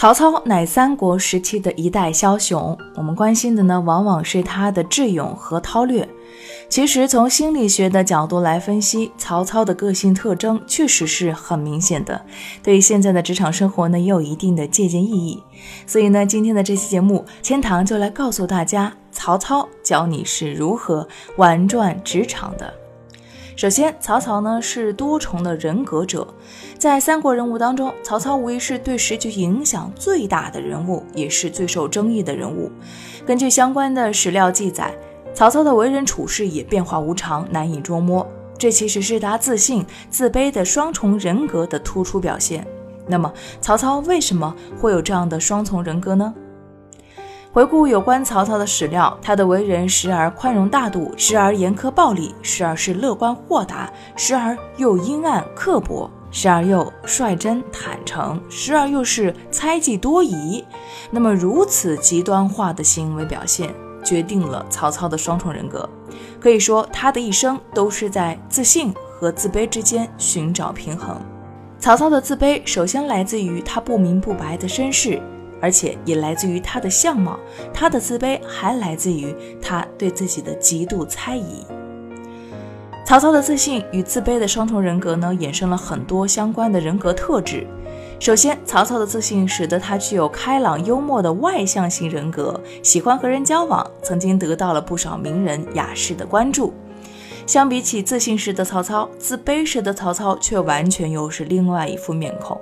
曹操乃三国时期的一代枭雄，我们关心的呢，往往是他的智勇和韬略。其实从心理学的角度来分析，曹操的个性特征确实是很明显的，对于现在的职场生活呢，也有一定的借鉴意义。所以呢，今天的这期节目，千堂就来告诉大家，曹操教你是如何玩转职场的。首先，曹操呢是多重的人格者，在三国人物当中，曹操无疑是对时局影响最大的人物，也是最受争议的人物。根据相关的史料记载，曹操的为人处事也变化无常，难以捉摸。这其实是他自信、自卑的双重人格的突出表现。那么，曹操为什么会有这样的双重人格呢？回顾有关曹操的史料，他的为人时而宽容大度，时而严苛暴力，时而是乐观豁达，时而又阴暗刻薄，时而又率真坦诚，时而又是猜忌多疑。那么如此极端化的行为表现，决定了曹操的双重人格。可以说，他的一生都是在自信和自卑之间寻找平衡。曹操的自卑，首先来自于他不明不白的身世。而且也来自于他的相貌，他的自卑还来自于他对自己的极度猜疑。曹操的自信与自卑的双重人格呢，衍生了很多相关的人格特质。首先，曹操的自信使得他具有开朗幽默的外向型人格，喜欢和人交往，曾经得到了不少名人雅士的关注。相比起自信时的曹操，自卑时的曹操却完全又是另外一副面孔。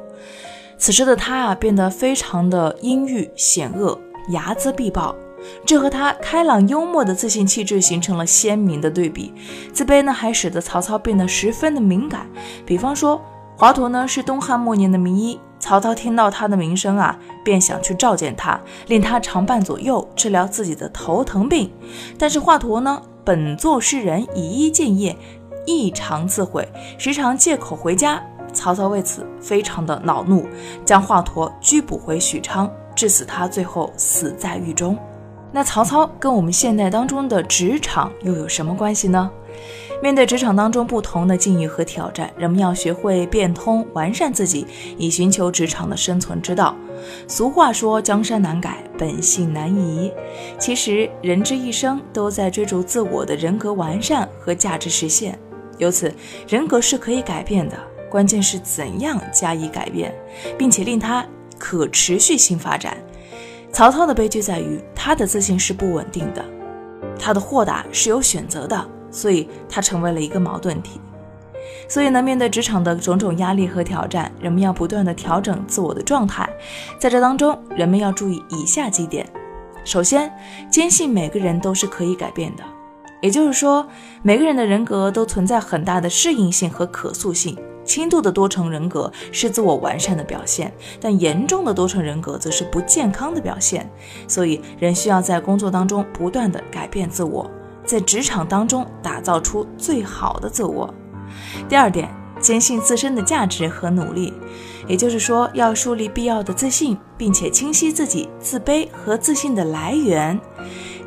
此时的他啊，变得非常的阴郁险恶，睚眦必报，这和他开朗幽默的自信气质形成了鲜明的对比。自卑呢，还使得曹操变得十分的敏感。比方说，华佗呢是东汉末年的名医，曹操听到他的名声啊，便想去召见他，令他常伴左右治疗自己的头疼病。但是华佗呢，本作诗人，以医见业，异常自毁，时常借口回家。曹操为此非常的恼怒，将华佗拘捕回许昌，致使他最后死在狱中。那曹操跟我们现代当中的职场又有什么关系呢？面对职场当中不同的境遇和挑战，人们要学会变通、完善自己，以寻求职场的生存之道。俗话说：“江山难改，本性难移。”其实，人之一生都在追逐自我的人格完善和价值实现。由此，人格是可以改变的。关键是怎样加以改变，并且令他可持续性发展。曹操的悲剧在于他的自信是不稳定的，他的豁达是有选择的，所以他成为了一个矛盾体。所以呢，面对职场的种种压力和挑战，人们要不断的调整自我的状态。在这当中，人们要注意以下几点：首先，坚信每个人都是可以改变的，也就是说，每个人的人格都存在很大的适应性和可塑性。轻度的多重人格是自我完善的表现，但严重的多重人格则是不健康的表现。所以，人需要在工作当中不断的改变自我，在职场当中打造出最好的自我。第二点，坚信自身的价值和努力，也就是说，要树立必要的自信，并且清晰自己自卑和自信的来源。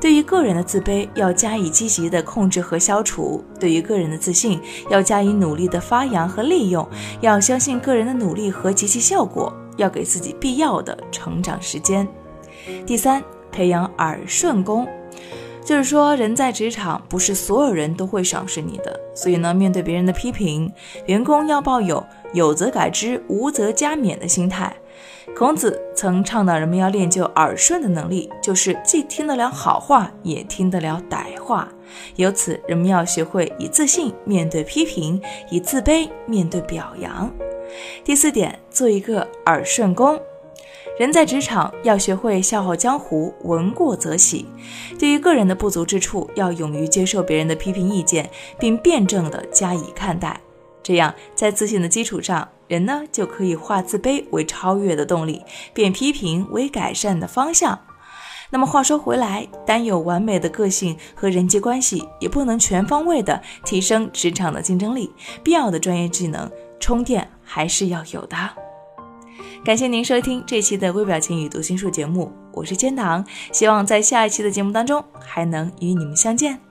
对于个人的自卑，要加以积极的控制和消除；对于个人的自信，要加以努力的发扬和利用。要相信个人的努力和及其效果，要给自己必要的成长时间。第三，培养耳顺功，就是说，人在职场，不是所有人都会赏识你的，所以呢，面对别人的批评，员工要抱有有则改之，无则加勉的心态。孔子曾倡导人们要练就耳顺的能力，就是既听得了好话，也听得了歹话。由此，人们要学会以自信面对批评，以自卑面对表扬。第四点，做一个耳顺公。人在职场要学会笑傲江湖，闻过则喜。对于个人的不足之处，要勇于接受别人的批评意见，并辩证的加以看待。这样在自信的基础上，人呢就可以化自卑为超越的动力，变批评为改善的方向。那么话说回来，单有完美的个性和人际关系，也不能全方位的提升职场的竞争力。必要的专业技能充电还是要有的。感谢您收听这期的微表情与读心术节目，我是千堂，希望在下一期的节目当中还能与你们相见。